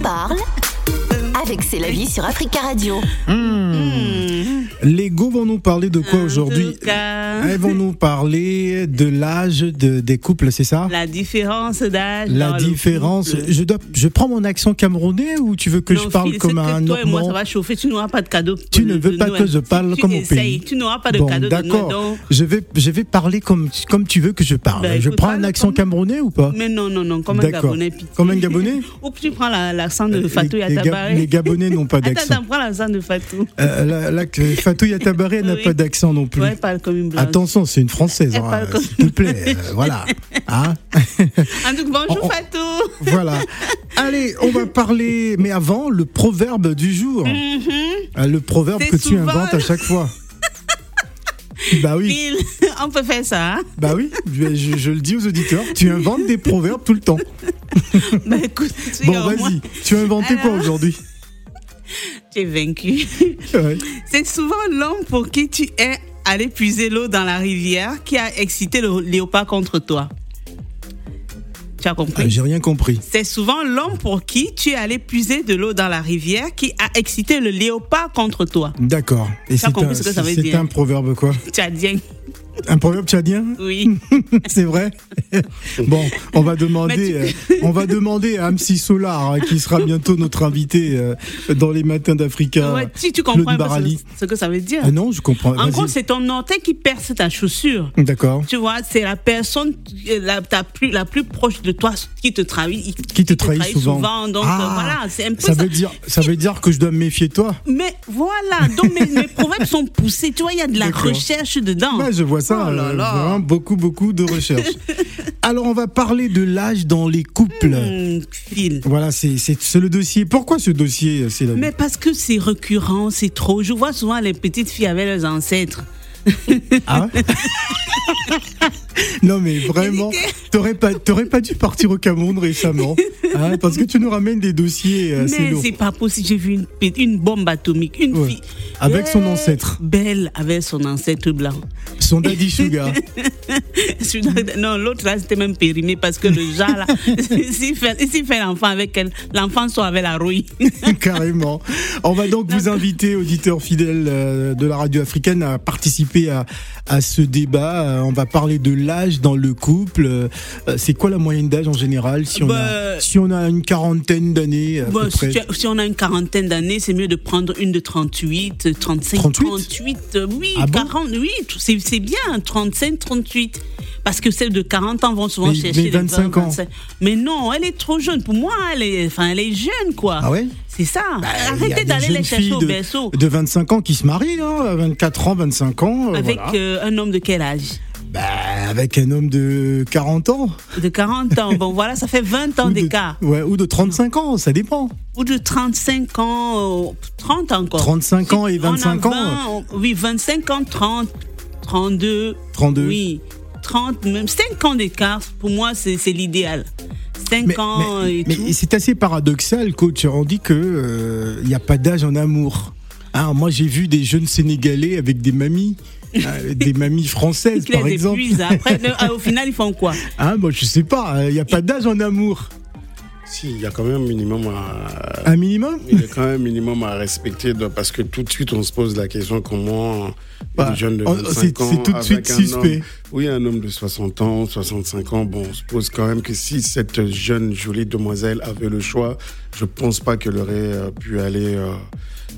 parle avec C'est la vie sur Africa Radio. Les go vont nous parler de quoi aujourd'hui. Elles vont nous parler de l'âge de, des couples, c'est ça La différence d'âge. La différence. Je, dois, je prends mon accent camerounais ou tu veux que je parle comme un toi et moi, ça Normand va chauffer. Tu n'auras pas de cadeau. Tu ne veux pas Noël. que je parle Tu comme au essayes, pays. Tu n'auras pas de Bon, cadeau d'accord. Je vais, je vais parler comme, comme tu veux que je parle. Ben, je prends un accent comme- camerounais ou pas Mais non, non, non, comme un. Gabonais. pitié. Comme un Gabonais Ou tu prends la- l'accent de Fatou les Ga- Yatabaré. les Gabonais n'ont pas d'accent. attends, prends l'accent de Fatou. Euh, là, là, que Fatou Yatabaré elle n'a Oui. pas d'accent non plus. Ouais, parle comme une. Attention, c'est une française, hein, comme- s'il te plaît. euh, voilà. Hein En tout cas, bonjour On- Fatou. voilà. Allez, on va parler, mais avant, le proverbe du jour. Euh, Le proverbe que tu inventes à chaque fois. bah oui, on peut faire ça. hein? bah oui, je, je- je le dis aux auditeurs, tu inventes des proverbes tout le temps. Bah écoute, tu Bon, moins- vas-y, tu as inventé quoi aujourd'hui? Tu es vaincu. Ouais. C'est souvent l'homme pour qui tu es allé puiser l'eau dans la rivière qui a excité le léopard contre toi. Tu as compris? Ah, J'ai rien compris. C'est souvent l'homme pour qui tu es allé puiser de l'eau dans la rivière qui a excité le léopard contre toi. D'accord. Et T'as c'est compris un, ce que ça veut c'est dire? un proverbe quoi? Tu as dit Un proverbe tchadien oui. C'est vrai Bon, on va demander, euh, on va demander à Amsi Solar, hein, qui sera bientôt notre invité euh, dans les matins d'Africa. Ouais, si tu comprends Barali. ce, ce que ça veut dire. Ah non, je comprends. en gros, c'est ton orteil qui perce ta chaussure. D'accord. Tu vois, c'est la personne euh, la, ta plus, la plus proche de toi qui te trahit. Qui te trahit souvent. Donc Ah, euh, voilà, c'est un peu Ça ça. veut dire, ça veut dire que je dois me méfier de toi. Mais voilà, donc mes, mes proverbes sont poussés. Tu vois, il y a de la recherche dedans. Ouais, je vois ça. Oh là euh, là. vraiment beaucoup, beaucoup de recherche. Alors, on va parler de l'âge dans les couples. Hmm. Voilà, c'est le dossier. Pourquoi ce dossier, la Mais parce que c'est récurrent, c'est trop. Je vois souvent les petites filles avec leurs ancêtres. Ah Non mais vraiment, t'aurais pas, t'aurais pas dû partir au Cameroun récemment, hein, parce que tu nous ramènes des dossiers assez Mais c'est pas possible. J'ai vu une, bombe atomique, une Ouais. fille. Avec son ancêtre. Belle avec son ancêtre blanc. Son daddy sugar. Non, l'autre là, c'était même périmé parce que le genre là, s'il fait, s'il fait l'enfant avec elle, l'enfant soit avec la rouille. Carrément. On va donc vous inviter, auditeurs fidèles euh, de la radio africaine, à participer à, à ce débat. Euh, On va parler de l'âge dans le couple. Euh, C'est quoi la moyenne d'âge en général si on, a, Bah, si on a une quarantaine d'années si, as- si on a une quarantaine d'années, c'est mieux de prendre une de 38, 35, 38? 38. euh, Oui, Ah bon 40, oui, tout- c'est c'est bien, 35, 38. Parce que celles de 40 ans vont souvent Mais- chercher mais les 25 ans. 25. Mais non, elle est trop jeune. Pour moi, elle est, enfin, elle est jeune, quoi. Ah ouais C'est ça. Bah, Arrêtez d'aller les chercher au de- berceau. de 25 ans qui se marient, hein, à 24 ans, 25 ans. euh, Avec voilà. euh, un homme de quel âge? Bah, avec un homme de 40 ans. De 40 ans. Bon, voilà, ça fait 20 ans d'écart. Ouais, ou de 35 ans, ça dépend. Ou de 35 ans, euh, 30 encore. 35 ans et On a 25 ans. 20, on- oui, 25 ans, 30, 32. 32. Oui, 30, même 5 ans d'écart, pour moi, c'est l'idéal. 5 Mais, ans mais- et mais tout. c'est assez paradoxal, coach. On dit que il n'y a pas d'âge en amour. Hein, moi, j'ai vu des jeunes Sénégalais avec des mamies, euh, des mamies françaises, par les exemple. épuisent. Après, le- au final, ils font quoi? Hein, moi, je sais pas. Il n'y a pas d'âge en amour. Si, il y a quand même un minimum à. Un minimum? Il y a quand même un minimum à respecter parce que tout de suite on se pose la question comment Bah, une jeune de oh, 25 c'est- ans c'est tout de suite avec un suspect. homme- oui, un homme de 60 ans, 65 ans, bon, on se pose quand même que si cette jeune jolie demoiselle avait le choix, je pense pas qu'elle aurait euh, pu aller euh,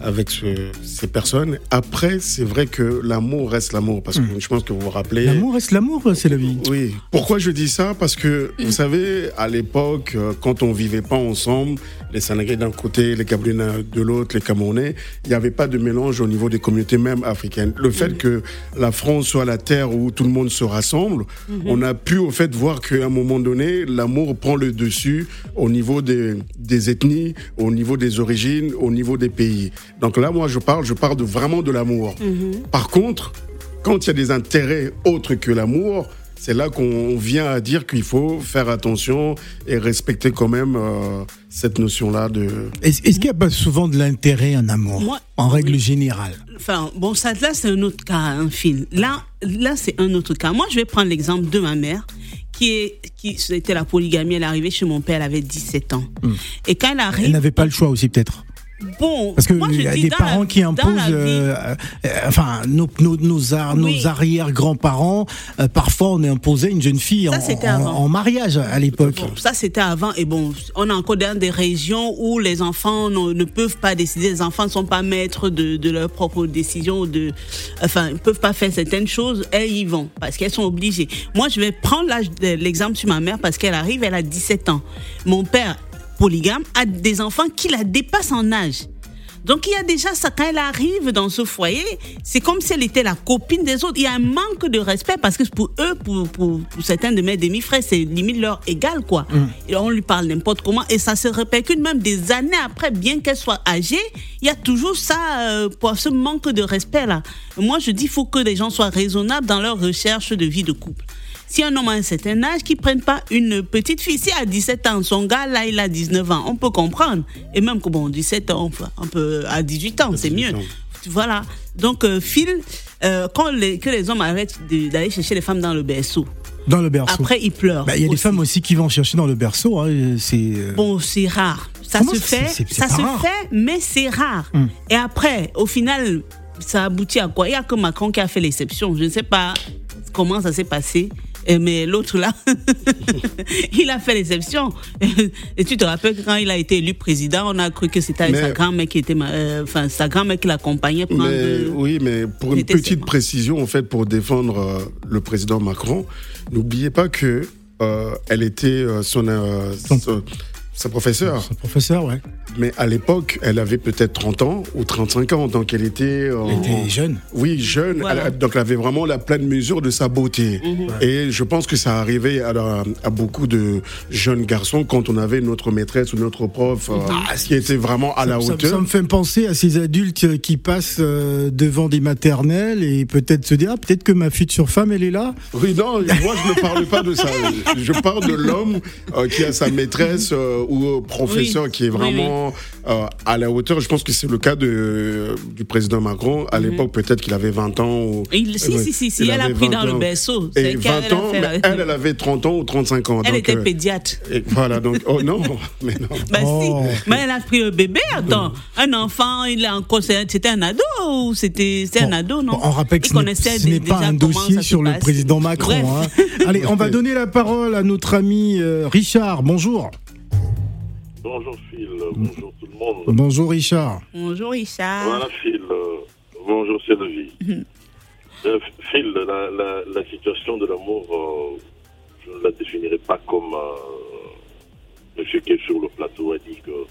avec ce- ces personnes. Après, c'est vrai que l'amour reste l'amour parce que je pense que vous vous rappelez. Hmm. L'amour reste l'amour, c'est la vie. Oui. Pourquoi je dis ça? Parce que, vous savez, à l'époque, euh, quand on vivait pas ensemble, les Sénégalais d'un côté, les Camerounais de l'autre, les Camerounais, il n'y avait pas de mélange au niveau des communautés même africaines. Le fait que la France soit la terre où tout le monde se rassemble, on a pu au fait voir qu'à un moment donné, l'amour prend le dessus au niveau des, des ethnies, au niveau des origines, au niveau des pays. Donc là, moi, je parle, je parle de, vraiment de l'amour. Par contre, quand il y a des intérêts autres que l'amour, c'est là qu'on vient à dire qu'il faut faire attention et respecter quand même euh, cette notion-là de... Est-ce qu'il n'y a pas souvent de l'intérêt en amour Moi- En règle oui. générale? Enfin, bon, ça, là, c'est un autre cas, un film. Là, là c'est un autre cas. Moi, je vais prendre l'exemple de ma mère qui est qui c'était la polygamie. Elle est arrivée chez mon père, elle avait 17 ans. Et quand elle Elle arrive, n'avait pas le choix aussi peut-être? Bon, Parce que il y a des parents la- qui imposent, euh, euh, enfin nos nos nos, ar- Oui. nos arrière-grands-parents. euh, parfois, on imposait une jeune fille Ça, en, mariage à l'époque. Bon, ça c'était avant et bon, on est encore dans des régions où les enfants ne, ne peuvent pas décider, les enfants ne sont pas maîtres de, de leurs propres décisions, de, enfin, ils peuvent pas faire certaines choses, elles y vont parce qu'elles sont obligées. Moi, je vais prendre l'exemple sur ma mère parce qu'elle arrive, elle a 17 ans. Mon père, polygame, a des enfants qui la dépassent en âge. Donc il y a déjà ça, quand elle arrive dans ce foyer, c'est comme si elle était la copine des autres. Il y a un manque de respect parce que pour eux, pour, pour, pour certains de mes demi-frères, c'est limite leur égal, quoi. Et on lui parle n'importe comment et ça se répercute même des années après, bien qu'elle soit âgée, il y a toujours ça, euh, pour ce manque de respect-là. Moi, je dis, il faut que les gens soient raisonnables dans leur recherche de vie de couple. Si un homme a un certain âge, qu'il prenne pas une petite fille. Si à 17 ans, son gars, là, il a 19 ans, on peut comprendre. Et même que bon, 17 ans, on peut, à 18 ans, c'est 18 mieux. ans. Voilà. Donc, euh, Phil, euh, quand les, que les hommes arrêtent d'aller chercher les femmes dans le berceau, Dans le berceau. après, ils pleurent. Bah, il y a des femmes aussi qui vont chercher dans le berceau. hein, c'est euh, Bon, c'est rare. Ça Comment se fait, ça se rare fait, mais c'est rare. Et après, au final, ça aboutit à quoi? Il y a que Macron qui a fait l'exception. Je ne sais pas comment ça s'est passé. Mais l'autre là, il a fait l'exception. Et tu te rappelles que quand il a été élu président, on a cru que c'était sa grand-mère qui était, euh, enfin sa grand-mère qui l'accompagnait prendre. Mais, oui, mais pour une petite précision, en fait, pour défendre euh, le président Macron, n'oubliez pas que euh, elle était euh, son, euh, Son- son- sa professeure. son professeur, ouais. Mais à l'époque, elle avait peut-être 30 ans ou 35 ans, donc elle était. euh, Elle était jeune. Oui, jeune. Voilà. Elle- donc elle avait vraiment la pleine mesure de sa beauté. Mhm. Et je pense que ça arrivait à, la- à beaucoup de jeunes garçons quand on avait notre maîtresse ou notre prof euh, qui était vraiment à la ça, hauteur. ça me fait penser à ces adultes qui passent euh, devant des maternelles et peut-être se dire ah, peut-être que ma future femme elle est là. Oui, non, moi je ne parle pas de ça. Je parle de l'homme euh, qui a sa maîtresse euh, ou euh, professeur Oui. qui est Oui, vraiment euh, à la hauteur. Je pense que c'est le cas de, du président Macron. À l'époque, peut-être qu'il avait 20 ans. Ou, Il- si, si, si, si, Il elle a pris 20 dans le ans. berceau. C'est Et qu'elle 20 a ans, fait- mais elle, elle avait 30 ans ou 35 ans. Elle donc, était euh, pédiatre. et voilà, donc, oh non, mais non. Bah Oh. si, mais elle a pris le bébé. Attends, un enfant, il est encore, c'était un ado ou c'était c'était un Bon, ado, non? bon, on rappelle que ce n'est- pas un dossier sur le président Macron. Hein. Allez, on va donner la parole à notre ami euh, Richard. Bonjour. Bonjour Phil, bonjour tout le monde. Bonjour Richard. Bonjour Richard. Voilà Phil, euh, bonjour Sylvie. Euh, Phil, la, la, la situation de l'amour, euh, je ne la définirai pas comme euh, monsieur qui est sur le plateau a dit que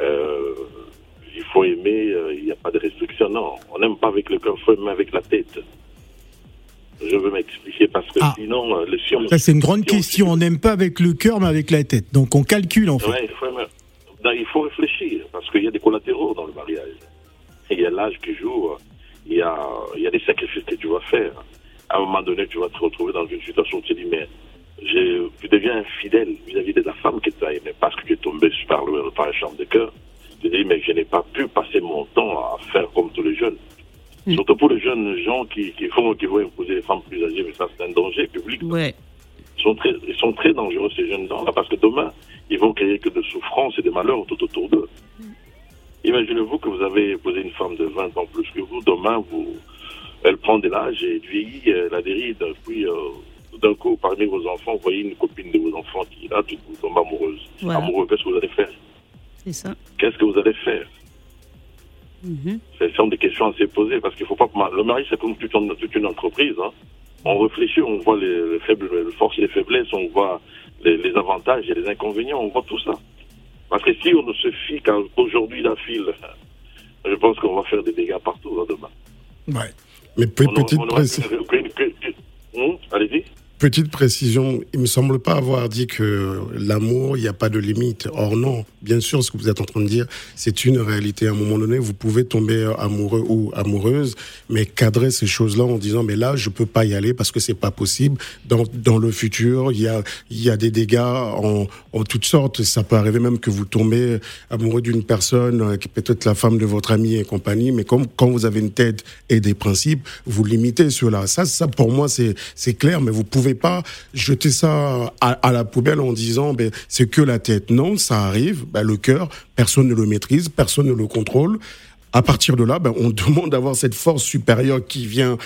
euh, il faut aimer, euh, il n'y a pas de restriction. Non, on n'aime pas avec le cœur, il faut aimer avec la tête. Je veux m'expliquer parce que Ah. sinon, euh, le on- Ça c'est une grande question. On n'aime pas avec le cœur mais avec la tête. Donc on calcule en fait. Ouais, il, faut, non, il faut réfléchir parce qu'il y a des collatéraux dans le mariage. Il y a l'âge qui joue, il y a, il y a des sacrifices que tu vas faire. À un moment donné, tu vas te retrouver dans une situation où tu te dis, mais je, tu deviens infidèle vis-à-vis de la femme que tu as aimée parce que tu es tombé par, le, par la chambre de cœur. Tu te dis, mais je n'ai pas pu passer mon temps à faire comme tous les jeunes. Surtout pour les jeunes gens qui, qui, font, qui vont imposer les femmes plus âgées, mais ça c'est un danger public. Ouais. Ils sont très, ils sont très dangereux, ces jeunes gens-là, parce que demain, ils vont créer que de souffrances et de malheurs tout autour d'eux. Imaginez-vous que vous avez épousé une femme de 20 ans plus que vous, demain, vous, elle prend de l'âge et elle vieillit, elle a des rides, puis euh, tout d'un coup, parmi vos enfants, vous voyez une copine de vos enfants qui est là, tu vous tombez amoureuse. Voilà. Amoureux, qu'est-ce que vous allez faire? C'est ça. Qu'est-ce que vous allez faire? Mhm. Ce sont des questions à se poser parce qu'il faut pas. Le mari, c'est comme toute une, toute une entreprise. hein. On réfléchit, on voit les, les faibles, les forces et les faiblesses, on voit les, les avantages et les inconvénients, on voit tout ça. Parce que si on ne se fie qu'aujourd'hui la file, je pense qu'on va faire des dégâts partout hein, demain. Ouais. Mais On petite, on aura- préci- que- que- que- Hum, Allez-y. petite précision, il me semble pas avoir dit que l'amour, il n'y a pas de limite. Or non, bien sûr, ce que vous êtes en train de dire, c'est une réalité. À un moment donné, vous pouvez tomber amoureux ou amoureuse, mais cadrer ces choses-là en disant, mais là, je peux pas y aller parce que c'est pas possible. Dans, dans le futur, il y a, il y a des dégâts en, en toutes sortes. Ça peut arriver même que vous tombez amoureux d'une personne euh, qui peut-être la femme de votre ami et compagnie, mais comme quand vous avez une tête et des principes, vous limitez cela. Ça, ça pour moi, c'est clair, mais vous pouvez pas jeter ça à, à la poubelle en disant ben c'est que la tête. Non, ça arrive. Ben, le cœur, personne ne le maîtrise, personne ne le contrôle. À partir de là, ben, on demande d'avoir cette force supérieure qui vient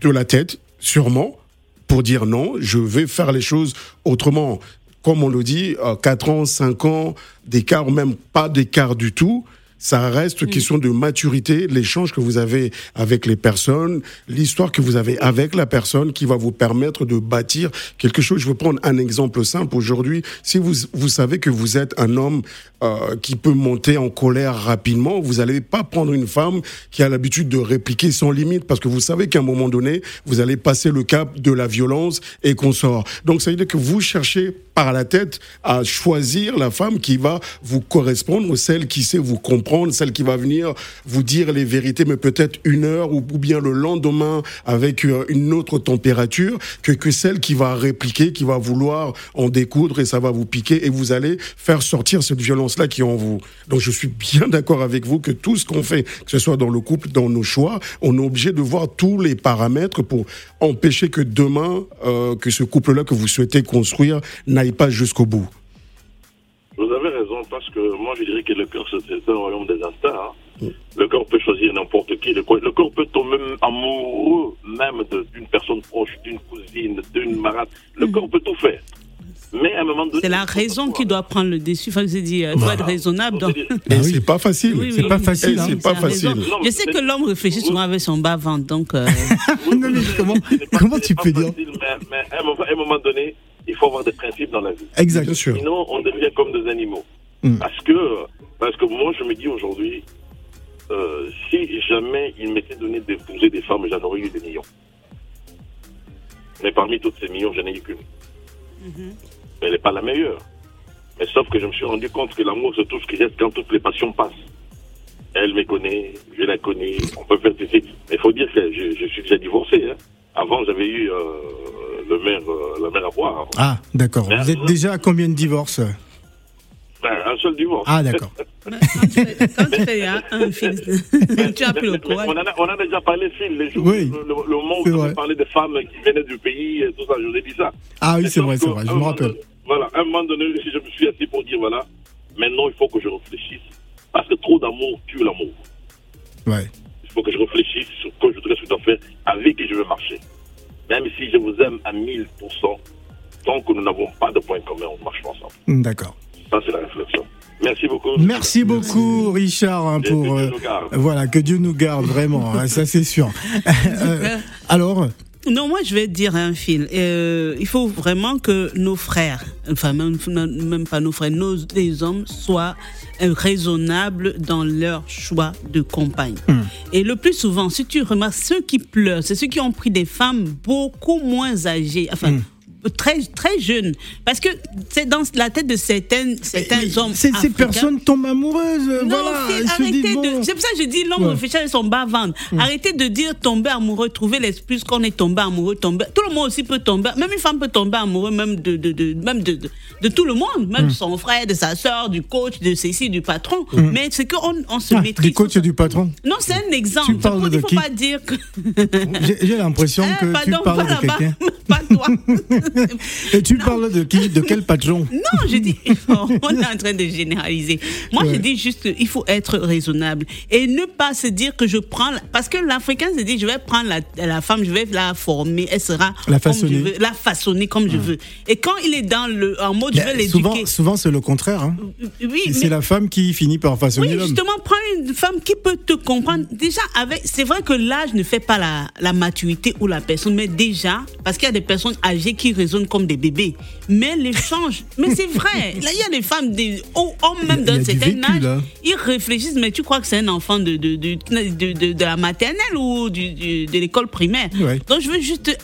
de la tête, sûrement, pour dire non, je vais faire les choses autrement. Comme on le dit, 4 ans, 5 ans d'écart, ou même pas d'écart du tout, ça reste question de maturité, l'échange que vous avez avec les personnes, l'histoire que vous avez avec la personne qui va vous permettre de bâtir quelque chose. Je vais prendre un exemple simple. Aujourd'hui, si vous, vous savez que vous êtes un homme euh, qui peut monter en colère rapidement, vous n'allez pas prendre une femme qui a l'habitude de répliquer sans limite parce que vous savez qu'à un moment donné, vous allez passer le cap de la violence et qu'on sort. Donc, ça veut dire que vous cherchez par la tête à choisir la femme qui va vous correspondre, celle qui sait vous comprendre celle qui va venir vous dire les vérités, mais peut-être une heure ou, bien le lendemain avec euh, une autre température, que, que celle qui va répliquer, qui va vouloir en découdre et ça va vous piquer et vous allez faire sortir cette violence-là qui est en vous. Donc je suis bien d'accord avec vous que tout ce qu'on fait, que ce soit dans le couple, dans nos choix, on est obligé de voir tous les paramètres pour empêcher que demain, euh, que ce couple-là que vous souhaitez construire n'aille pas jusqu'au bout. Vous avez raison, parce que moi je dirais que le cœur c'est un royaume des instincts. Hein. Le corps peut choisir n'importe qui. Le corps, le corps peut tomber amoureux même d'une personne proche, d'une cousine, d'une marade. Le corps peut tout faire. Mais à un moment donné. C'est la raison qui doit prendre le dessus. Enfin, je dis, euh, doit être raisonnable. Donc... Mais c'est pas facile. Oui, oui, c'est pas oui, facile. non, C'est pas facile. Je sais que l'homme réfléchit souvent avec son bas-ventre, donc. euh, Non, mais comment, comment tu peux dire mais, à un moment donné, il faut avoir des principes dans la vie. Exact. Bien sûr. Sinon, on devient comme des animaux. Mm. Parce que, parce que moi, je me dis aujourd'hui, euh, si jamais il m'était donné d'épouser des femmes, j'en aurais eu des millions. Mais parmi toutes ces millions, je n'ai eu qu'une. Elle n'est pas la meilleure. Mais sauf que je me suis rendu compte que l'amour, c'est tout ce qui reste quand toutes les passions passent. Elle me connaît, je la connais, on peut faire ceci. Mais il faut dire que je, je suis déjà divorcé. hein. Avant, j'avais eu euh, le maire, euh, la mère à boire. Ah, d'accord. Vous êtes déjà à combien de divorces Ben, un seul divorce. Ah, d'accord. quand tu fais- fais un, tu as plus le on, en a, on en a déjà parlé, Phil, les jours. Oui, le, le, moment où on parlé des femmes qui venaient du pays et tout ça, je vous ai dit ça. Ah oui, c'est vrai, c'est vrai. à Je me rappelle. donné- Voilà, à un moment donné, je me suis assis pour dire voilà, maintenant il faut que je réfléchisse. Parce que trop d'amour tue l'amour. Ouais. Il faut que je réfléchisse sur quoi je que je dois faire, avec qui je veux marcher. Même si je vous aime à 1000%, tant que nous n'avons pas de points communs, on marche ensemble. D'accord. Ça, c'est la réflexion. Merci beaucoup. Merci beaucoup, Richard, hein, pour. que Dieu euh, nous garde. voilà, que Dieu nous garde, vraiment. hein, ça, c'est sûr. Euh, alors, Non, moi je vais dire un fil. Euh, il faut vraiment que nos frères, enfin même, même pas nos frères, nos les hommes soient euh, raisonnables dans leur choix de compagne. Et le plus souvent, si tu remarques, ceux qui pleurent, c'est ceux qui ont pris des femmes beaucoup moins âgées, enfin. Très, très jeunes. Parce que c'est dans la tête de certaines, certains mais hommes. ces, africains. personnes tombent amoureuses. euh, Non, voilà. Arrêtez de. C'est pour ça que je dis l'homme Ouais. réfléchit avec son bas ventre. Arrêtez de dire tomber amoureux, trouver l'excuse qu'on est tombé amoureux, tomber. Tout le monde aussi peut tomber. Même une femme peut tomber amoureux, même de, de, de même de, de, de tout le monde, même de son frère, de sa soeur, du coach, de ceci, du patron. Mais c'est qu'on on se Ah, maîtrise. du coach et du patron. Non, c'est un exemple. Tu parles Il de faut qui pas dire que. J'ai l'impression Eh, que pardon, tu parles pas de quelqu'un. pas toi. Et tu parles de qui De quel patron? Non, je dis, on est en train de généraliser. Moi, je dis juste qu'il faut être raisonnable et ne pas se dire que je prends. Parce que l'Africain se dit, je vais prendre la, la femme, je vais la former, elle sera. La comme façonner. je veux, la façonner comme je veux. Et quand il est dans le. En mode, je l'éduquer. Souvent, souvent c'est le contraire. hein. Oui, C'est mais- la femme qui finit par façonner oui, l'homme. justement, prends une femme qui peut te comprendre. Déjà, avec, c'est vrai que l'âge ne fait pas la, la maturité ou la personne, mais déjà, parce qu'il y a des personnes âgées qui raisonnent comme des bébés. Mais l'échange, mais c'est vrai. Là, il y a des femmes, des hommes y a- même d'un du certain vécu, âge, là. ils réfléchissent, mais tu crois que c'est un enfant de, de, de, de, la maternelle ou de l'école primaire? Ouais. Donc, je veux juste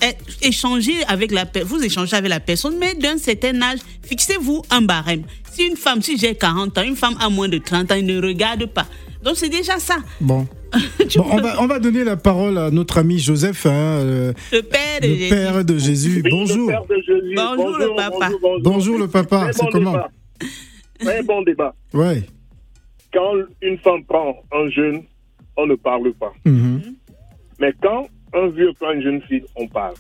échanger avec la personne, vous échangez avec la personne, mais d'un certain âge, fixez-vous un barème. Si une femme, si j'ai 40 ans, une femme a moins de 30 ans, il ne regarde pas. Donc, c'est déjà ça. Bon. On, va, on va donner la parole à notre ami Joseph, hein, euh, Le père de le Jésus. père de Jésus. Oui, Bonjour. le père de Jésus. Bonjour, le papa. bonjour. Bonjour le papa, Très c'est bon comment débat. Très bon débat. Ouais. Quand une femme prend un jeune, on ne parle pas. Mhm. Mais quand un vieux prend une jeune fille, on parle.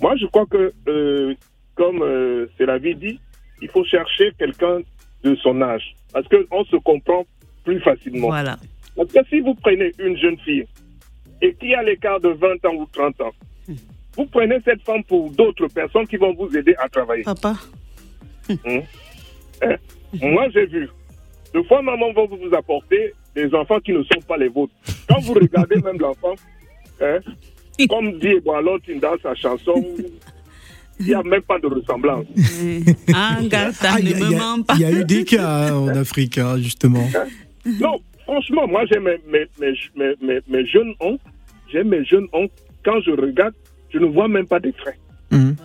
Moi, je crois que, euh, comme euh, c'est la vie dit, il faut chercher quelqu'un de son âge. Parce qu'on se comprend plus facilement. Voilà. Parce que si vous prenez une jeune fille et qui a l'écart de 20 ans ou 30 ans, vous prenez cette femme pour d'autres personnes qui vont vous aider à travailler. Papa. Hein? Moi, j'ai vu. Deux fois, maman va vous apporter des enfants qui ne sont pas les vôtres. Quand vous regardez même l'enfant, hein, comme dit Eboalot dans sa chanson, il n'y a même pas de ressemblance. Ah, Ah, il y, ne a- me mens pas. il y a eu des cas hein, en Afrique, hein, justement. Non, franchement, moi, j'ai mes, mes, mes, mes, mes- mes jeunes oncles. J'ai mes jeunes oncles. Quand je regarde, je ne vois même pas des. Mhm.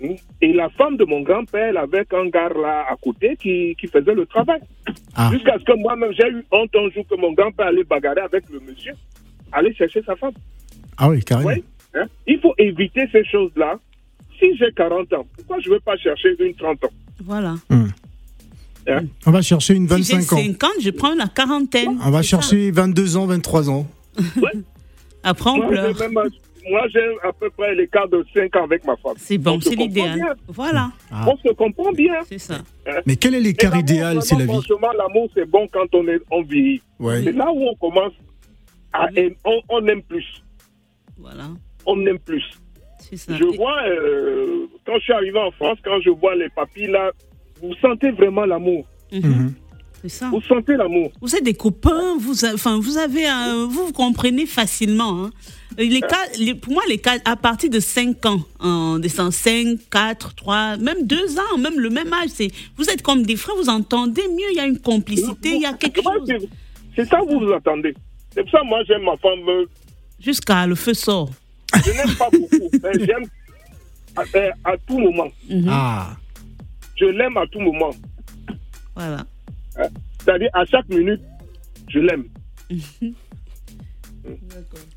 Hmm. Et la femme de mon grand-père, elle avait un gars là à côté qui, qui faisait le travail. Ah. Jusqu'à ce que moi-même, j'ai eu honte un jour que mon grand-père allait bagarrer avec le monsieur, aller chercher sa femme. Ah oui, carrément. Oui. Hein? Il faut éviter ces choses-là. Si j'ai 40 ans, pourquoi je ne vais pas chercher une 30 ans? Voilà. hein? On va chercher une Si j'ai 25 ans. 50, je prends la quarantaine. On va C'est ça. chercher 22 ans, 23 ans. Après, on Moi, pleure. même- moi, j'ai à peu près l'écart de 5 ans avec ma femme. C'est bon, c'est l'idéal. Voilà, Ah. On se comprend bien. c'est ça. Mais quel est l'écart idéal C'est la vie? Franchement, l'amour, c'est bon quand on, est, on vieillit. Ouais. C'est là où on commence à aimer- on, on aime plus. Voilà, On aime plus. C'est ça. Je vois, euh, quand je suis arrivé en France, quand je vois les papilles là, vous sentez vraiment l'amour. Mhm. Mhm. C'est ça. Vous sentez l'amour. Vous êtes des copains, vous, a- enfin, vous avez, un- vous vous comprenez facilement. hein. Les cas, les- pour moi, les cas à partir de 5 ans, en descend 5, 4, 3, même 2 ans, même le même âge, c'est, vous êtes comme des frères, vous entendez mieux, il y a une complicité, il y a quelque chose. c'est- ça que vous vous attendez. C'est pour ça que moi j'aime ma femme. euh, Jusqu'à le feu sort. Je n'aime pas beaucoup, mais j'aime à, à tout moment. Mhm. Ah. Je l'aime à tout moment. Voilà. C'est-à-dire à chaque minute, je l'aime.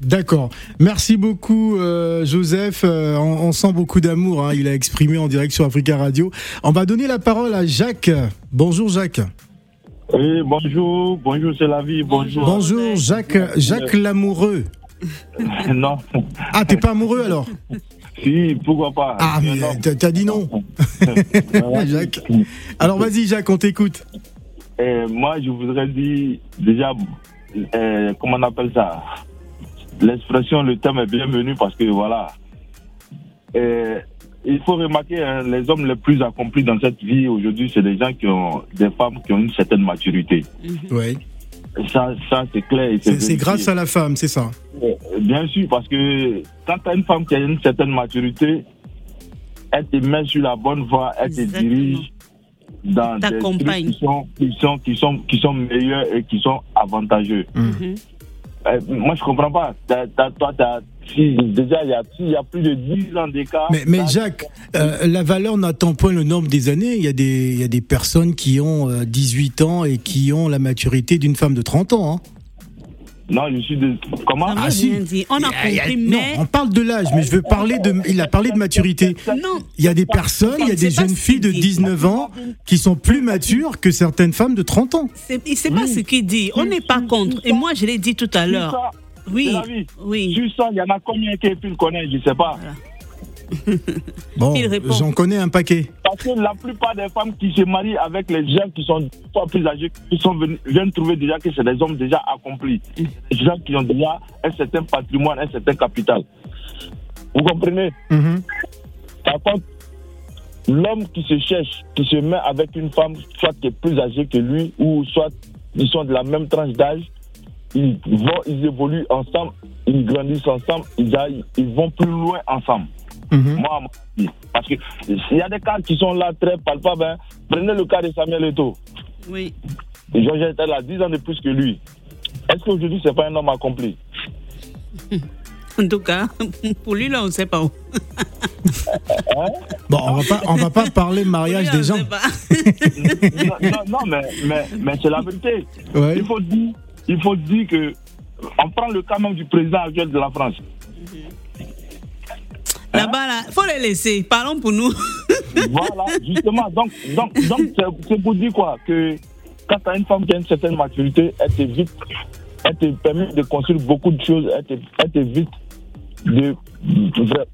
D'accord. Merci beaucoup, euh, Joseph. Euh, on, on sent beaucoup d'amour. hein. Il a exprimé en direct sur Africa Radio. On va donner la parole à Jacques. Bonjour, Jacques. Oui, bonjour, bonjour, c'est la vie, bonjour. Bonjour, Jacques. Jacques l'amoureux. non, Ah, t'es pas amoureux alors si, pourquoi pas. Ah, mais Non. t'as- dit non. Jacques. Alors, vas-y, Jacques, on t'écoute. Euh, moi, je voudrais dire déjà, euh, comment on appelle ça? L'expression, le thème est bienvenu parce que voilà, euh, il faut remarquer hein, les hommes les plus accomplis dans cette vie aujourd'hui, c'est des gens qui ont des femmes qui ont une certaine maturité. Ouais. Ça, ça c'est clair. C'est grâce à la femme, c'est ça. Euh, Bien sûr, parce que quand tu as une femme qui a une certaine maturité, elle te met sur la bonne voie, elle te dirige dans des trucs qui sont, qui, sont, qui, sont, qui sont meilleurs et qui sont avantageux. Mhm. Euh, moi, je comprends pas. T'as- t'as- toi, t'as- si, déjà, il y, y a plus de 10 ans d'écart. Mais, mais Jacques, euh, la valeur n'attend point le nombre des années. Il y a des, il y a des personnes qui ont euh, 18 ans et qui ont la maturité d'une femme de 30 ans. hein. Non, je suis de. Comment? Ah, si. dire. On a compris, non, on parle de l'âge, mais je veux parler de. Il a parlé de maturité. non. Il y a des personnes, il y a des jeunes filles de dit. 19 ans qui sont plus matures que certaines femmes de 30 ans. C'est pas ce qu'il dit. On n'est pas contre. Et moi, je l'ai dit tout à l'heure. Oui, oui. Sur ça, il y en a combien qui le connaissent Je sais pas. Bon, j'en connais un paquet. Parce que la plupart des femmes qui se marient avec les jeunes qui sont pas plus âgés, qui sont venus, viennent trouver déjà que c'est des hommes déjà accomplis. Des gens qui ont déjà un certain patrimoine, un certain capital. Vous comprenez? Mhm. Par contre, l'homme qui se cherche, qui se met avec une femme, soit qui est plus âgée que lui, ou soit ils sont de la même tranche d'âge, ils vont, ils évoluent ensemble, ils grandissent ensemble, ils, aillent- ils vont plus loin ensemble. Mhm. Moi, à mon avis. parce que s'il y a des cas qui sont là très palpables, hein, prenez le cas de Samuel Eto'o. Oui. Georges était là 10 ans de plus que lui. Est-ce qu'aujourd'hui, c'est pas un homme accompli? En tout cas, pour lui, là, on ne sait pas où. Bon, on va pas, on va pas parler mariage des gens. non, non, non, mais, mais, mais c'est la vérité. Ouais. Il, faut dire, il faut dire que. On prend le cas même du président actuel de la France. Là-bas, là, faut les laisser. Parlons pour nous. Voilà, justement. Donc, donc, donc c'est- pour dire quoi Que quand tu as une femme qui a une certaine maturité, elle t'évite, elle te permet de construire beaucoup de choses, elle t'évite de,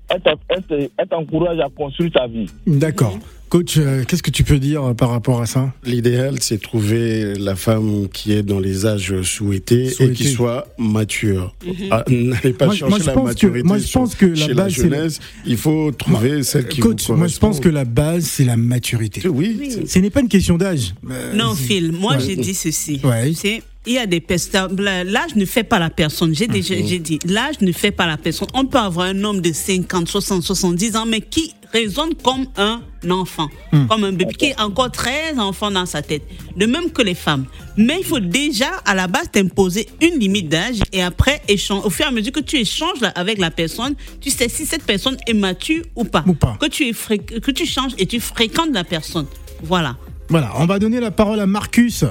elle t'encourage à construire ta vie. D'accord. Coach, euh, qu'est-ce que tu peux dire euh, par rapport à ça? L'idéal, c'est trouver la femme qui est dans les âges souhaités, Souhaités. et qui soit mature. Ah, N'allez pas Moi, chercher moi, je la pense que- maturité moi, je sur- pense que la chez base, c'est- la jeunesse. Il faut trouver celle qui Coach, vous moi je pense correspond. que la base, c'est la maturité. Oui, Ce n'est pas une question d'âge. Euh, Non, c'est- Phil, moi Ouais. j'ai dit ceci. Ouais. C'est il y a des personnes. L'âge ne fait pas la personne. J'ai déjà Mhm. dit l'âge ne fait pas la personne. On peut avoir un homme de 50, 60, 70 ans, mais qui raisonne comme un enfant, Hmm. comme un bébé, qui est encore très enfant dans sa tête. De même que les femmes. Mais il faut déjà à la base t'imposer une limite d'âge et après échange. Au fur et à mesure que tu échanges avec la personne, tu sais si cette personne est mature ou pas. Ou pas. Que tu es que tu changes et tu fréquentes la personne. Voilà. Voilà, on va donner la parole à Marcus,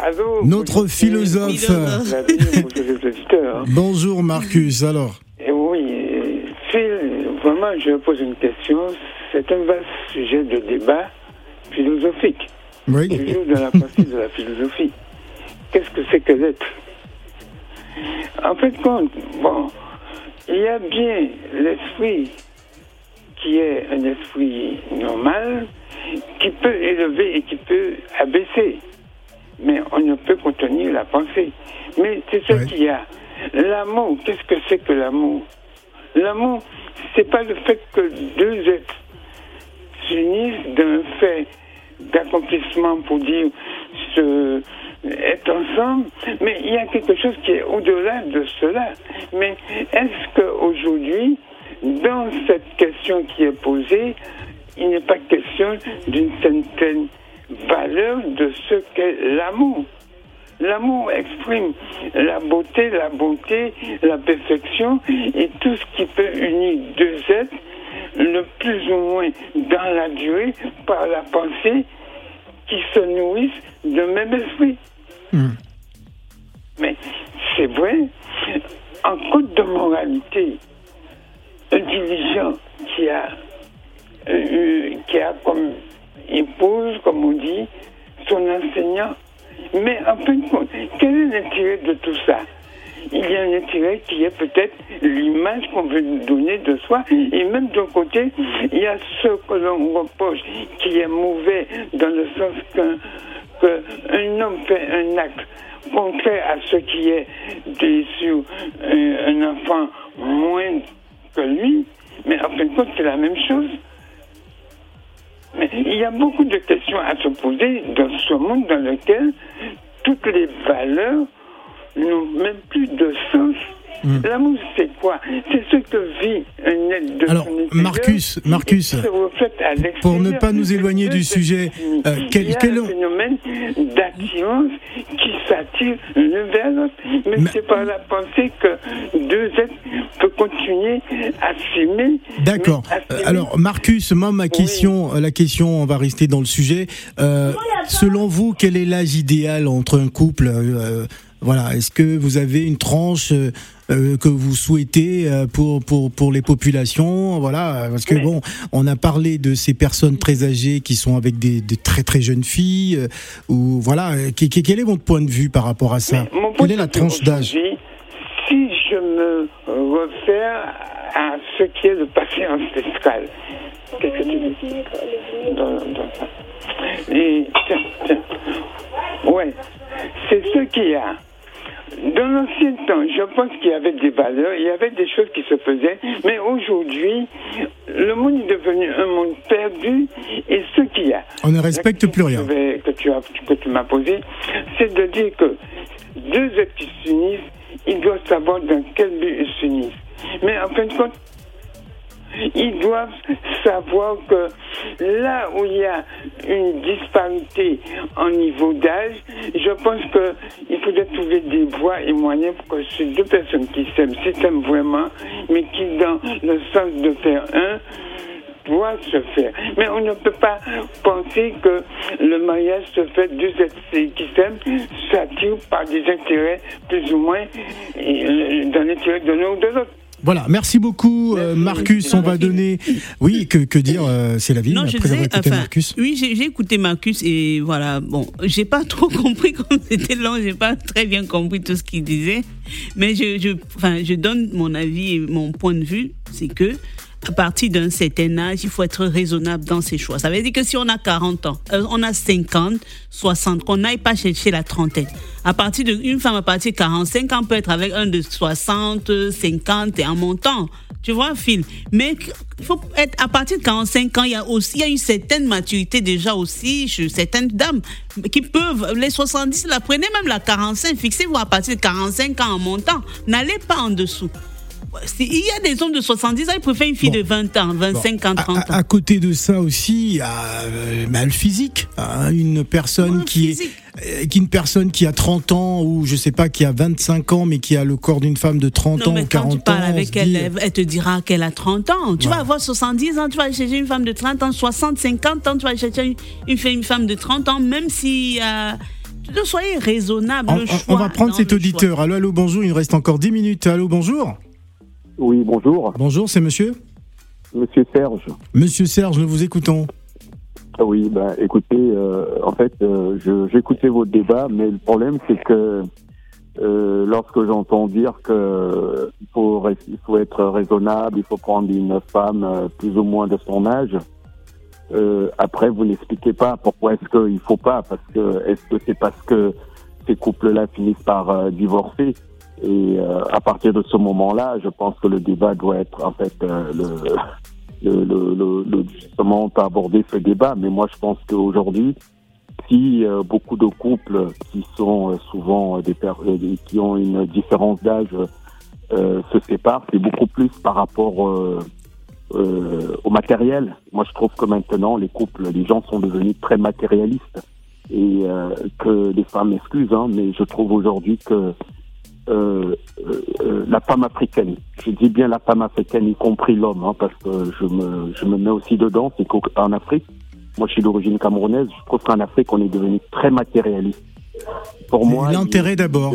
Allô notre bonjour, philosophe. Hein. Bonjour Marcus, alors. Et oui, Phil, vraiment, je pose une question. C'est un vaste sujet de débat philosophique. Oui. Toujours dans la partie de la philosophie. Qu'est-ce que c'est que l'être? En fait, compte, bon, il y a bien l'esprit qui est un esprit normal, qui peut élever et qui peut abaisser. Mais on ne peut contenir la pensée. Mais c'est ce qu'il y a. L'amour, qu'est-ce que c'est que l'amour? L'amour, c'est pas le fait que deux êtres s'unissent d'un fait d'accomplissement pour dire se, être ensemble, mais il y a quelque chose qui est au-delà de cela. Mais est-ce qu'aujourd'hui, dans cette question qui est posée, il n'est pas question d'une certaine valeur de ce qu'est l'amour L'amour exprime la beauté, la bonté, la perfection et tout ce qui peut unir deux êtres, le plus ou moins dans la durée, par la pensée, qui se nourrissent de même esprit. Hmm. Mais c'est vrai, en code de moralité, un dirigeant qui a, euh, qui a comme épouse, comme on dit, son enseignant. Mais en fin de compte, quel est l'intérêt de tout ça? Il y a un intérêt qui est peut-être l'image qu'on veut donner de soi. Et même d'un côté, il y a ce que l'on reproche qui est mauvais dans le sens qu'un homme fait un acte contraire à ce qui est bien sûr un, un enfant moins que lui, mais en fin de compte, c'est la même chose. Il y a beaucoup de questions à se poser dans ce monde dans lequel toutes les valeurs n'ont même plus de sens. L'amour, c'est quoi C'est ce que vit un être de Alors, Marcus, Marcus, pour ne pas nous éloigner du sujet, euh, quel- quel- un phénomène d'attirance qui s'attire l'un vers l'autre. Mais, Mais- c'est par la pensée que deux êtres peuvent continuer à s'aimer. D'accord. Alors Marcus, moi ma question, euh, la question, on va rester dans le sujet. Euh, selon vous, quel est l'âge idéal entre un couple euh, Voilà, est-ce que vous avez une tranche que vous souhaitez euh, pour pour pour les populations Voilà, parce que bon, on a parlé de ces personnes très âgées qui sont avec des, des très très jeunes filles. euh, ou voilà, euh, qui- qui- quel est votre point de vue par rapport à ça Mais mon point Quelle est la de vue tranche d'âge Si je me réfère à ce qui est le passé ancestral, qu'est-ce que tu dis dans, dans ça Et, tiens, tiens. Ouais, c'est ce qu'il y a. Dans l'ancien temps, je pense qu'il y avait des valeurs, il y avait des choses qui se faisaient, mais aujourd'hui, le monde est devenu un monde perdu, et ce qu'il y a. On ne respecte plus rien. Tu as, que tu m'as posé, c'est de dire que deux êtres qui s'unissent, ils doivent savoir dans quel but ils s'unissent. Mais en fin de compte, ils doivent savoir que là où il y a une disparité en niveau d'âge, je pense qu'il faudrait trouver des voies et moyens pour que ces deux personnes qui s'aiment, s'aiment vraiment, mais qui dans le sens de faire un, doit se faire. Mais on ne peut pas penser que le mariage se fait deux êtres qui s'aiment, s'attirent par des intérêts plus ou moins euh, dans l'intérêt de l'un ou de l'autre. Voilà, merci beaucoup euh, Marcus. On va donner, oui, que, que dire, euh, c'est la vie. Non, je après avoir écouté enfin, Marcus. oui, j'ai j'ai écouté Marcus et voilà, bon, j'ai pas trop compris comme c'était long, j'ai pas très bien compris tout ce qu'il disait, mais je, je, enfin, je donne mon avis et mon point de vue, c'est que à partir d'un certain âge, il faut être raisonnable dans ses choix. Ça veut dire que si on a 40 ans, euh, on a 50, 60, qu'on n'aille pas chercher la trentaine. À partir d'une femme à partir de 45 ans peut être avec un de 60, 50 et en montant. Tu vois, Phil? Mais faut être à partir de 45 ans, il y a aussi il y a une certaine maturité déjà aussi chez certaines dames qui peuvent les 70 la prenez même la 45, fixez-vous à partir de 45 ans en montant. N'allez pas en dessous. Il y a des hommes de 70 ans, ils préfèrent une fille Bon. de 20 ans, 25 ans, À, 30 ans. à- à côté de ça aussi, il y a euh, bah, le physique. hein, une personne Ouais, qui physique. est, euh, qui une personne qui a 30 ans ou je sais pas qui a 25 ans mais qui a le corps d'une femme de 30 Non, ans mais ou quand 40 tu parles ans. avec elle, dit, elle, te dira qu'elle a 30 ans. Tu Ouais. vas avoir 70 ans, tu vas chercher une femme de 30 ans, 60, 50 ans, tu vas chercher une, une, femme- de 30 ans, même si... Euh, soyez raisonnable. on, le choix on va prendre cet choix. auditeur. Allô, allô, bonjour. Il nous reste encore 10 minutes. Allô, bonjour. Oui, bonjour, Bonjour, c'est monsieur Monsieur Serge. Monsieur Serge, nous vous écoutons. Ah Oui, ben, écoutez, euh, en fait, euh, je- j'écoutais votre débat, mais le problème, c'est que euh, lorsque j'entends dire que euh, il faut, il faut être raisonnable, il faut prendre une femme euh, plus ou moins de son âge, après, vous n'expliquez pas pourquoi est-ce qu'il faut pas, parce que est-ce que c'est parce que ces couples-là finissent par divorcer? Et euh, à partir de ce moment-là, je pense que le débat doit être en fait euh, le, le, le, le, justement aborder ce débat, mais moi je pense qu'aujourd'hui, si euh, beaucoup de couples qui sont euh, souvent euh, des qui ont une différence d'âge euh, se séparent, c'est beaucoup plus par rapport au matériel. Moi je trouve que maintenant les couples, les gens sont devenus très matérialistes et que les femmes m'excusent, hein, mais je trouve aujourd'hui que euh, euh, euh, la femme africaine. Je dis bien la femme africaine, y compris l'homme, hein, parce que je me, je me mets aussi dedans. C'est qu'en Afrique, moi je suis d'origine camerounaise, je trouve qu'en Afrique on est devenu très matérialiste. Pour moi, L'intérêt d'abord.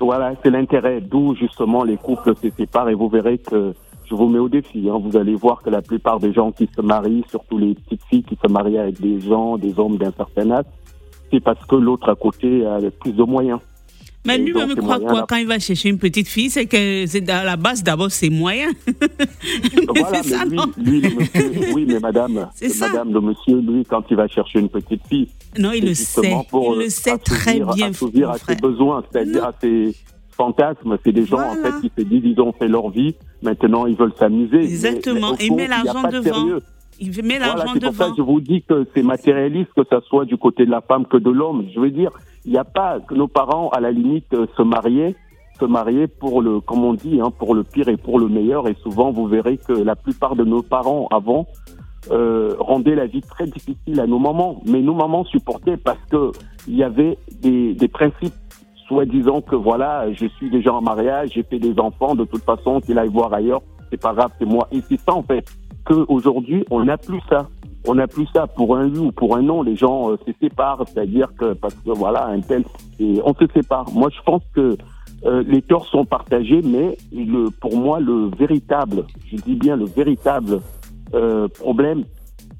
Voilà, c'est l'intérêt, d'où justement les couples se séparent et vous verrez que je vous mets au défi. Hein, vous allez voir que la plupart des gens qui se marient, surtout les petites filles qui se marient avec des gens, des hommes d'un certain âge, c'est parce que l'autre à côté a plus de moyens. Mais lui-même il croit quoi quand il va chercher une petite fille C'est que c'est à la base d'abord ses moyens. Voilà, c'est ça, mais lui, non? lui, le monsieur, oui, mais madame, madame, le monsieur, lui, quand il va chercher une petite fille, Non, il le sait. pour, Il le euh, sait très bien. assouvir à ses besoins, c'est-à-dire à ses fantasmes. C'est des gens, en Voilà. fait, qui se disent, ils ont fait leur vie, maintenant ils veulent s'amuser. Exactement. mais Et met l'argent de devant. Il met Voilà, l'argent c'est pour ça devant. que je vous dis que c'est matérialiste, que ça soit du côté de la femme que de l'homme. Je veux dire, il n'y a pas que nos parents, à la limite, euh, se mariaient, se mariaient pour le, comme on dit, hein, pour le pire et pour le meilleur. Et souvent, vous verrez que la plupart de nos parents avant euh, rendaient la vie très difficile à nos mamans. Mais nos mamans supportaient parce que il y avait des, principes soi-disant que voilà, je suis déjà en mariage, j'ai fait des enfants, de toute façon, qu'il aille voir ailleurs, c'est pas grave, c'est moi. Et c'est ça, en fait, qu'aujourd'hui, on n'a plus ça. On n'a plus ça pour un oui ou pour un non. Les gens euh, se séparent, c'est-à-dire que parce que voilà, un tel, et on se sépare. Moi, je pense que euh, les torts sont partagés, mais le, pour moi, le véritable, je dis bien le véritable euh, problème,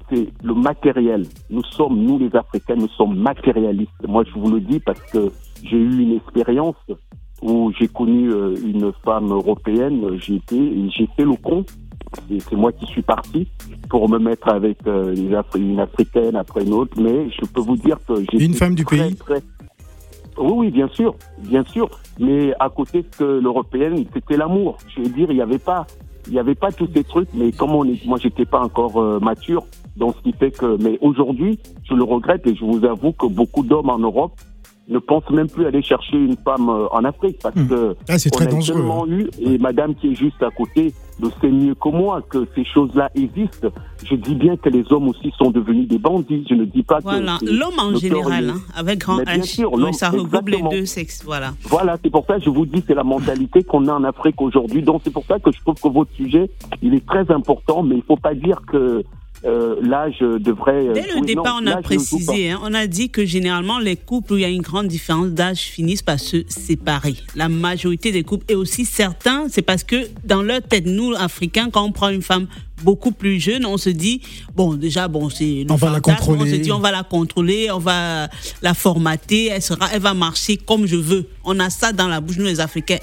c'est le matériel. Nous sommes, nous les Africains, nous sommes matérialistes. Moi, je vous le dis parce que j'ai eu une expérience où j'ai connu une femme européenne. J'ai été, j'ai fait le con. C'est moi qui suis parti pour me mettre avec euh, une africaine après une autre. Mais je peux vous dire que j'ai Une femme du très, pays très- Oui, oui, bien sûr, bien sûr. Mais à côté de l'européenne, c'était l'amour. Je veux dire, il n'y avait pas, il y avait pas tous ces trucs. Mais comme on est, moi, j'étais pas encore euh, mature, donc ce qui fait que. Mais aujourd'hui, je le regrette et je vous avoue que beaucoup d'hommes en Europe ne pensent même plus aller chercher une femme euh, en Afrique parce Hmm. que Ah, c'est on très a dangereux. tellement eu et Madame qui est juste à côté le sait mieux que moi que ces choses-là existent. Je dis bien que les hommes aussi sont devenus des bandits. Je ne dis pas Voilà, que l'homme en général, hein, avec grand bien H. sûr, Oui, l'homme, ça regroupe les deux sexes. Voilà. Voilà, c'est pour ça que je vous dis, c'est la mentalité qu'on a en Afrique aujourd'hui. Donc c'est pour ça que je trouve que votre sujet, il est très important, mais il faut pas dire que euh, l'âge devrait. Dès le départ, on a précisé, hein, on a dit que généralement les couples où il y a une grande différence d'âge finissent par se séparer. La majorité des couples et aussi certains, c'est parce que dans leur tête, nous Africains, quand on prend une femme beaucoup plus jeune, on se dit bon déjà bon c'est on va la contrôler. On se dit on va la contrôler, on va la formater, elle sera, elle va marcher comme je veux. On a ça dans la bouche nous les Africains.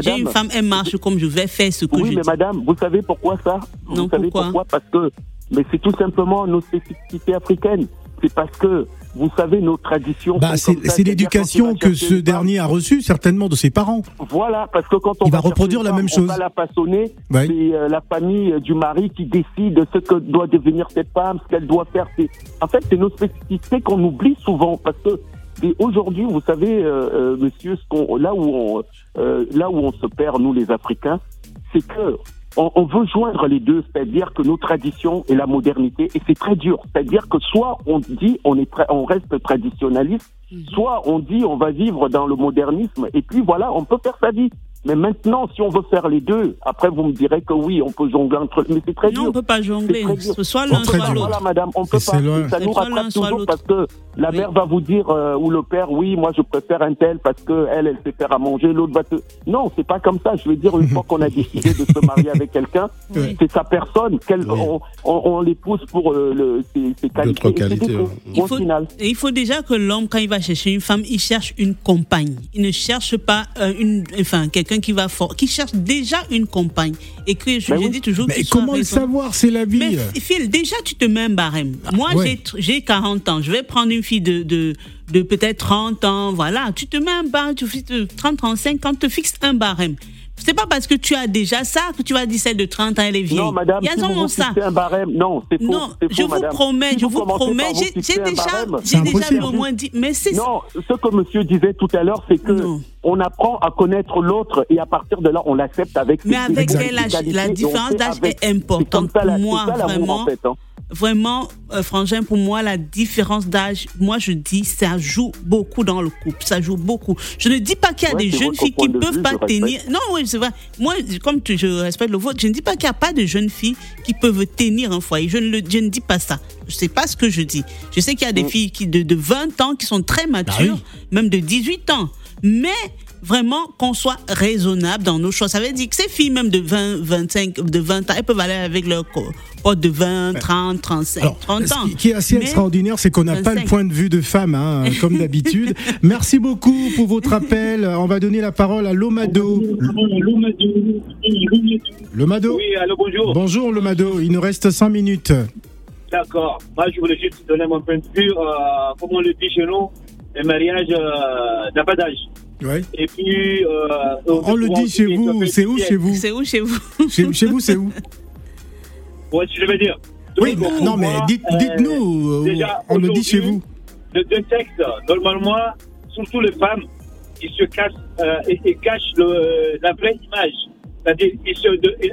J'ai une femme, elle marche comme je vais faire ce que oui, je mais madame, vous savez pourquoi ça? Non, Vous savez pourquoi? Parce que mais c'est tout simplement nos spécificités africaines. C'est parce que vous savez, nos traditions. Bah, c'est l'éducation que ce dernier a reçue certainement de ses parents. Voilà, parce que quand on va, reproduire la même chose, on va la façonner. C'est euh, la famille du mari qui décide ce que doit devenir cette femme, ce qu'elle doit faire. En fait, c'est nos spécificités qu'on oublie souvent parce que aujourd'hui, vous savez, euh, euh, monsieur, ce là où on, là où on se perd nous les Africains, c'est que on, veut joindre les deux, c'est-à-dire que nos traditions et la modernité, et c'est très dur. C'est-à-dire que soit on dit on est on reste traditionnaliste, mhm. soit on dit on va vivre dans le modernisme, et puis voilà, on peut faire sa vie. Mais maintenant, si on veut faire les deux, après vous me direz que oui, on peut jongler entre. Mais c'est très dur. Non, on peut pas jongler. Soit l'un, soit l'autre. Voilà, madame, on peut pas. Ça nous rattrape toujours parce que la mère va vous dire euh, ou le père, oui, moi je préfère un tel parce que elle, elle sait faire à manger. L'autre va te. Non, c'est pas comme ça. Je veux dire, une fois qu'on a décidé de se marier avec quelqu'un, c'est sa personne. Qu'elle, on, on, l'épouse pour euh, le, ses, ses qualités. qualités il, faut, et il faut déjà que l'homme, quand il va chercher une femme, il cherche une compagne. Il ne cherche pas euh, une, enfin, quelqu'un qui va fort, qui cherche déjà une compagne. Et que je, dis toujours Mais comment le savoir C'est la vie. Mais Phil, déjà, tu te mets un barème. Moi, j'ai 40 ans. Je vais prendre une fille de, de, de peut-être 30 ans. Voilà. Tu te mets un barème, tu fixes 30, 35 quand tu fixes un barème. C'est pas parce que tu as déjà ça que tu vas dire celle de 30 ans, elle est vieille. Non, madame, Il y a si vous ça. un barème, non, c'est faux. Non, je vous promets, je vous, promets, j'ai déjà, j'ai déjà au moins dit, mais c'est Non, ce que monsieur disait tout à l'heure, c'est que on apprend à connaître l'autre et à partir de là, on l'accepte avec Mais avec elle, la, différence d'âge est importante pour moi, vraiment. En fait, hein vraiment, euh, Frangin, pour moi, la différence d'âge, moi, je dis, ça joue beaucoup dans le couple. Ça joue beaucoup. Je ne dis pas qu'il y a des jeunes filles qui ne peuvent pas tenir. Non, oui, c'est vrai. Moi, comme tu, je respecte le vôtre, je ne dis pas qu'il n'y a pas de jeunes filles qui peuvent tenir un foyer. Je ne, le, je ne dis pas ça. Je sais pas ce que je dis. Je sais qu'il y a des mm. filles qui, de, de 20 ans qui sont très bah matures, même de 18 ans. Mais vraiment qu'on soit raisonnable dans nos choix. Ça veut dire que ces filles, même de 20, 25, de 20 ans, elles peuvent aller avec leur pote de 20, 30, 35, 30 ans. Ce qui est assez extraordinaire, c'est qu'on n'a pas le point de vue de femme, hein, comme d'habitude. Merci beaucoup pour votre appel. On va donner la parole à Lomado. Lomado Oui, allô, bonjour. Bonjour Lomado, il nous reste 100 minutes. D'accord. Moi, je voulais juste donner mon point de vue. Euh, comme on le dit chez nous, le mariage euh, n'a pas d'âge. Et puis. Euh, on le dit chez vous, c'est où chez vous C'est où chez vous chez, vous, c'est où Ouais, je vais dire. oui, non, mais dites, nous euh, on le dit chez vous. Le deux sexes, normalement, surtout les femmes, ils se cachent, euh, ils, cachent le, la vraie image. C'est-à-dire, ils se,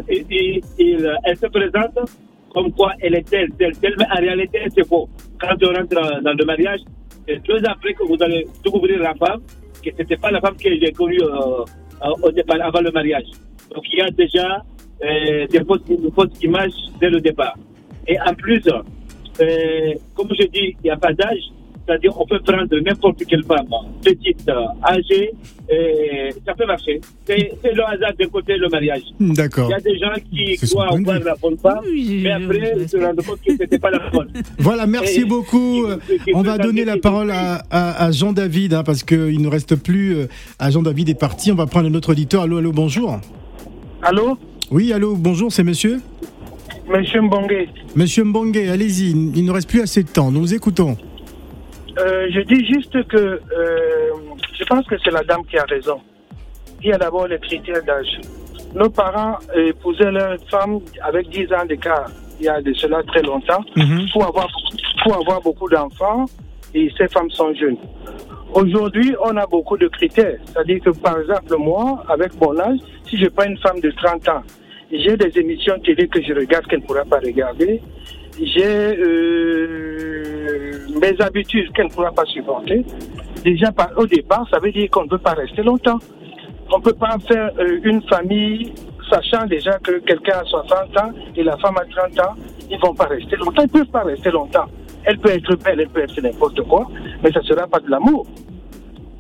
ils, ils, elle se présente comme quoi elle est telle, telle, telle, mais en réalité, c'est faux. Quand on rentre dans le mariage, c'est deux après que vous allez découvrir la femme, que ce n'était pas la femme que j'ai connue euh, euh, au départ, avant le mariage. Donc il y a déjà euh, des fausses, fausses, images dès le départ. Et en plus, comme je dis, il n'y a pas d'âge. C'est-à-dire on peut prendre n'importe quelle femme, petite, âgée, et ça peut marcher. C'est le hasard de côté le mariage. Hmm, d'accord. Il y a des gens qui croient avoir la bonne femme, mais après ils se rendent compte que ce n'était pas la bonne. Voilà, merci beaucoup. on va donner la parole à, à, Jean-David, hein, parce qu'il ne reste plus. Euh, à Jean-David est parti. On va prendre notre auditeur. Allô, allô, bonjour. Allô Oui, allô, bonjour, c'est monsieur Monsieur Mbongue. Monsieur Mbongue, allez-y, il ne reste plus assez de temps. Nous vous écoutons. Euh, je dis juste que euh, je pense que c'est la dame qui a raison. Il y a d'abord les critères d'âge. Nos parents épousaient leur femme avec 10 ans d'écart, il y a de cela très longtemps, mhm. pour, avoir, pour avoir beaucoup d'enfants, et ces femmes sont jeunes. Aujourd'hui, on a beaucoup de critères. C'est-à-dire que, par exemple, moi, avec mon âge, si je prends une femme de 30 ans, j'ai des émissions télé que je regarde qu'elle ne pourra pas regarder, j'ai euh, mes habitudes qu'elle ne pourra pas supporter. Déjà, au départ, ça veut dire qu'on ne peut pas rester longtemps. On ne peut pas faire euh, une famille sachant déjà que quelqu'un a 60 ans et la femme a 30 ans ils vont pas rester longtemps, ils peuvent pas rester longtemps. Elle peut être belle, elle peut être n'importe quoi, mais ça sera pas de l'amour.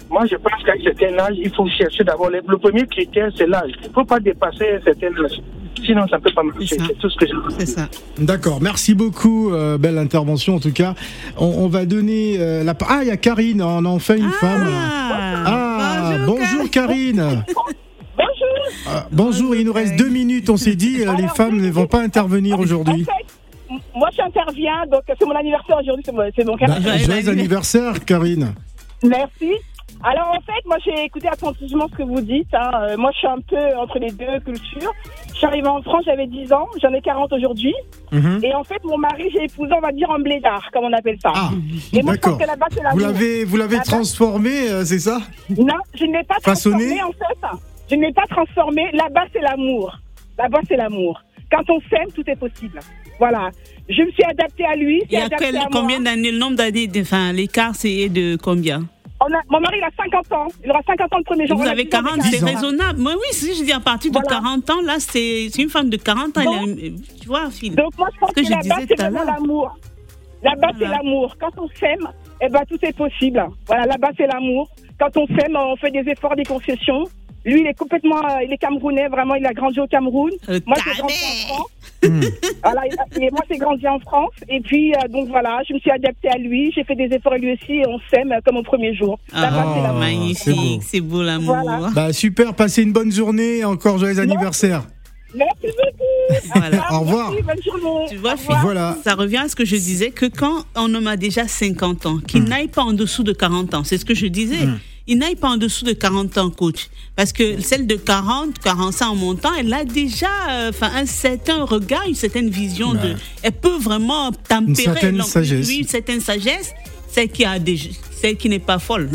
Moi, je pense qu'à un certain âge, il faut chercher d'abord. Le premier critère, c'est l'âge. Il ne faut pas dépasser un certain âge. Sinon, ça ne peut pas marcher. C'est tout ce que je C'est ça. D'accord, merci beaucoup, euh, belle intervention en tout cas. On, on va donner euh, la... Ah, il y a Karine, on a enfin une femme. Ah, bonjour, Karine. Ah, bonjour, il nous reste deux minutes, on s'est dit, les femmes ne vont pas intervenir aujourd'hui. Moi, j'interviens, donc c'est mon anniversaire aujourd'hui, c'est mon, c'est mon Bah, joyeux anniversaire, Karine. Merci. Alors, en fait, moi, j'ai écouté attentivement ce que vous dites. hein. Euh, moi, je suis un peu entre les deux cultures. Je suis arrivée en France, j'avais 10 ans, j'en ai 40 aujourd'hui. Mhm. Et en fait, mon mari, j'ai épousé, on va dire, en blédard, comme on appelle ça. Et moi, je pense D'accord. que là-bas, c'est la Vous l'avez, vous l'avez transformé, euh, c'est ça? Non, je ne l'ai pas Façonné? transformé, en fait. Je ne l'ai pas transformé. Là-bas, c'est l'amour. Là-bas, c'est l'amour. Quand on s'aime, tout est possible. Voilà. Je me suis adaptée à lui. Il y a quel- à combien d'années, le nombre d'années, enfin, l'écart, c'est de combien? On a- mon mari, il a 50 ans. Il aura 50 ans le premier jour. Vous avez 10 ans 40, d'écart. c'est raisonnable. Moi, oui, si je dis à partir de 40 ans, là, c'est une femme de 40 ans. elle a- tu vois, Phil. Donc moi, je pense que que, là-bas, disais c'est vraiment l'amour. Là-bas, c'est l'amour. Quand on s'aime, eh ben, tout est possible. Voilà, là-bas, c'est l'amour. Quand on s'aime, on fait des efforts, des concessions. Lui, il est complètement, euh, il est camerounais, vraiment, il a grandi au Cameroun. moi, j'ai grandi en France. Voilà, et- moi, j'ai grandi en France. Et puis, euh, donc voilà, je me suis adaptée à lui. J'ai fait des efforts lui aussi et on s'aime euh, comme au premier jour. L'amour. magnifique, c'est beau l'amour. Voilà. Bah super, passez une bonne journée, encore joyeux anniversaire. Merci beaucoup. Au revoir. Merci, bonne journée. Tu vois. Voilà. ça revient à ce que je disais, que quand un homme a déjà 50 ans, qu'il n'aille pas en dessous de 40 ans, c'est ce que je disais. Il n'aille pas en dessous de 40 ans, coach. Parce que celle de 40, 45 en montant, elle a déjà euh, un certain regard, une certaine vision de. Elle peut vraiment tempérer. certaine l'homme. sagesse. Oui, une certaine sagesse. Celle qui a des, celle qui n'est pas folle.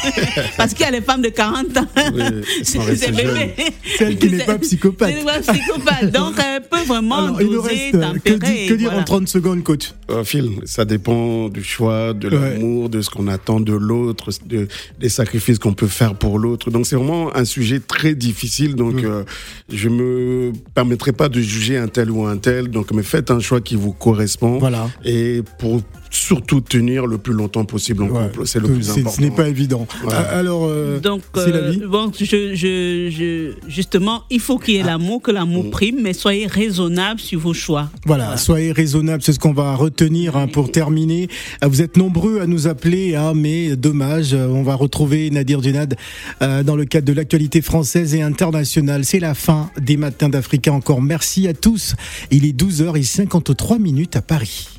Parce qu'il y a les femmes de 40 ans. restées c'est bébé. Celle qui n'est pas psychopathe. Pas psychopathe. Donc, elle peut vraiment Alors, il nous doser, reste, euh, que, dire voilà. en 30 secondes, coach? Euh, Phil, ça dépend du choix, de l'amour, de ce qu'on attend de l'autre, de, des sacrifices qu'on peut faire pour l'autre. Donc c'est vraiment un sujet très difficile. Donc euh, je me permettrai pas de juger un tel ou un tel. Donc mais faites un choix qui vous correspond. Voilà. Et pour surtout tenir le plus longtemps possible en couple, c'est le plus important. Ce n'est pas évident. Ouais. Alors, euh, Donc, c'est la euh, vie. bon, je, je, je, justement, il faut qu'il y ait l'amour, que l'amour prime, mais soyez raisonnable sur vos choix. Voilà, soyez raisonnables, c'est ce qu'on va retenir hein, pour terminer. Euh, Vous êtes nombreux à nous appeler, hein, mais dommage, euh, on va retrouver Nadir Djenad euh, dans le cadre de l'actualité française et internationale. C'est la fin des matins d'Africa encore. Merci à tous. Il est 12h53 minutes à Paris.